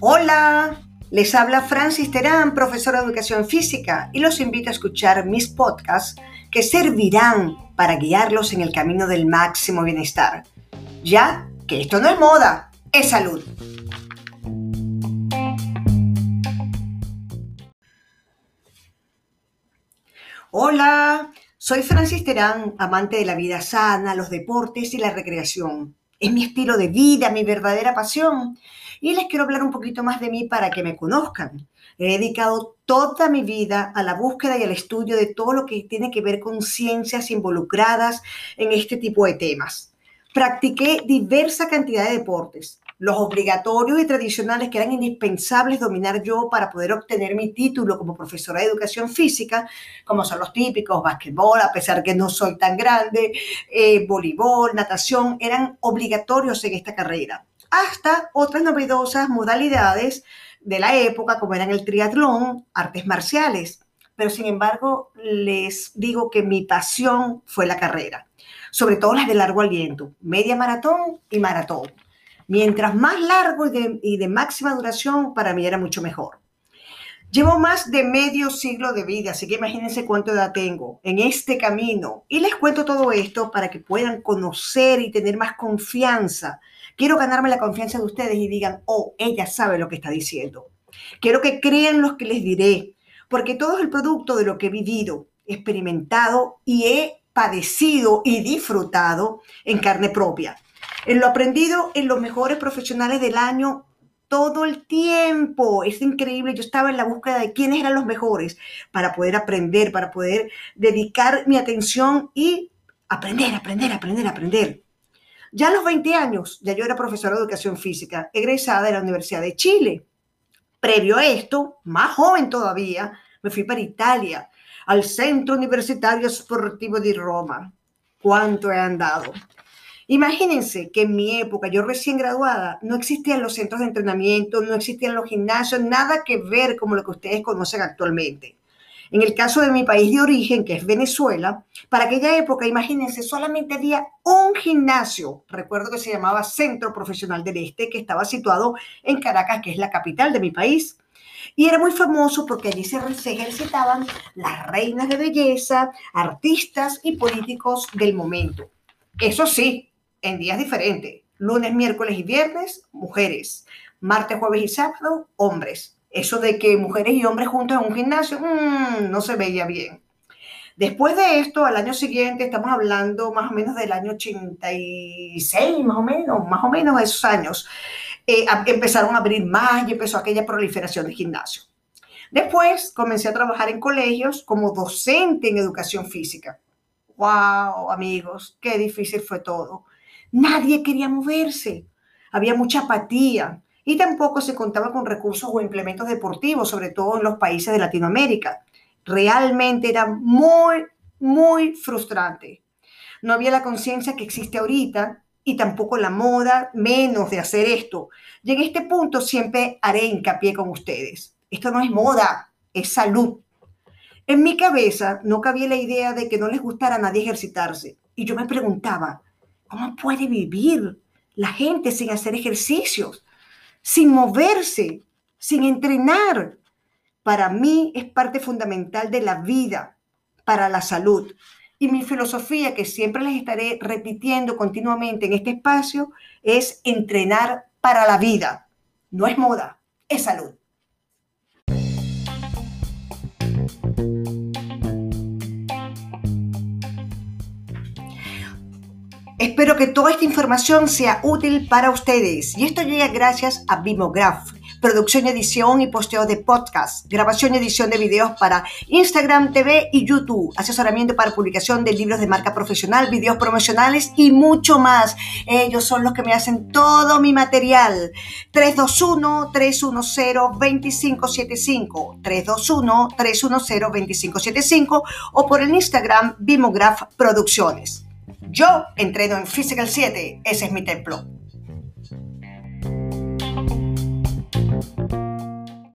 Hola, les habla Francis Terán, profesora de educación física, y los invito a escuchar mis podcasts que servirán para guiarlos en el camino del máximo bienestar. Ya que esto no es moda, es salud. Hola, soy Francis Terán, amante de la vida sana, los deportes y la recreación. Es mi estilo de vida, mi verdadera pasión. Y les quiero hablar un poquito más de mí para que me conozcan. He dedicado toda mi vida a la búsqueda y al estudio de todo lo que tiene que ver con ciencias involucradas en este tipo de temas. Practiqué diversa cantidad de deportes, los obligatorios y tradicionales que eran indispensables dominar yo para poder obtener mi título como profesora de educación física, como son los típicos, básquetbol, a pesar que no soy tan grande, eh, voleibol, natación, eran obligatorios en esta carrera. Hasta otras novedosas modalidades de la época, como eran el triatlón, artes marciales. Pero sin embargo, les digo que mi pasión fue la carrera, sobre todo las de largo aliento, media maratón y maratón. Mientras más largo y de, máxima duración, para mí era mucho mejor. Llevo más de medio siglo de vida, así que imagínense cuánto edad tengo en este camino. Y les cuento todo esto para que puedan conocer y tener más confianza. Quiero ganarme la confianza de ustedes y digan, oh, ella sabe lo que está diciendo. Quiero que crean lo que les diré, porque todo es el producto de lo que he vivido, experimentado y he padecido y disfrutado en carne propia. En lo aprendido en los mejores profesionales del año todo el tiempo. Es increíble. Yo estaba en la búsqueda de quiénes eran los mejores para poder aprender, para poder dedicar mi atención y aprender, aprender, aprender, aprender. Ya a los 20 años, ya yo era profesora de educación física, egresada de la Universidad de Chile. Previo a esto, más joven todavía, me fui para Italia, al Centro Universitario Sportivo de Roma. ¿Cuánto he andado? Imagínense que en mi época, yo recién graduada, no existían los centros de entrenamiento, no existían los gimnasios, nada que ver como lo que ustedes conocen actualmente. En el caso de mi país de origen, que es Venezuela, para aquella época, imagínense, solamente había un gimnasio, recuerdo que se llamaba Centro Profesional del Este, que estaba situado en Caracas, que es la capital de mi país. Y era muy famoso porque allí se, ejercitaban las reinas de belleza, artistas y políticos del momento. Eso sí, en días diferentes. Lunes, miércoles y viernes, mujeres. Martes, jueves y sábado, hombres. Eso de que mujeres y hombres juntos en un gimnasio, mm, no se veía bien. Después de esto, al año siguiente, estamos hablando más o menos del año 86, más o menos, más o menos esos años, eh, empezaron a abrir más y empezó aquella proliferación de gimnasio. Después comencé a trabajar en colegios como docente en educación física. ¡Wow, amigos! ¡Qué difícil fue todo! Nadie quería moverse. Había mucha apatía y tampoco se contaba con recursos o implementos deportivos, sobre todo en los países de Latinoamérica. Realmente era muy, muy frustrante. No había la conciencia que existe ahorita y tampoco la moda, menos de hacer esto. Y en este punto siempre haré hincapié con ustedes. Esto no es moda, es salud. En mi cabeza no cabía la idea de que no les gustara a nadie ejercitarse. Y yo me preguntaba, ¿Cómo puede vivir la gente sin hacer ejercicios, sin moverse, sin entrenar? Para mí es parte fundamental de la vida, para la salud. Y mi filosofía, que siempre les estaré repitiendo continuamente en este espacio, es entrenar para la vida. No es moda, es salud. Espero que toda esta información sea útil para ustedes y esto llega gracias a Bimograph, producción, edición y posteo de podcast, grabación y edición de videos para Instagram, TV y YouTube, asesoramiento para publicación de libros de marca profesional, videos promocionales y mucho más. Ellos son los que me hacen todo mi material. 321-310-2575, 321-310-2575 o por el Instagram Bimograph Producciones. Yo entreno en Physical 7, ese es mi templo.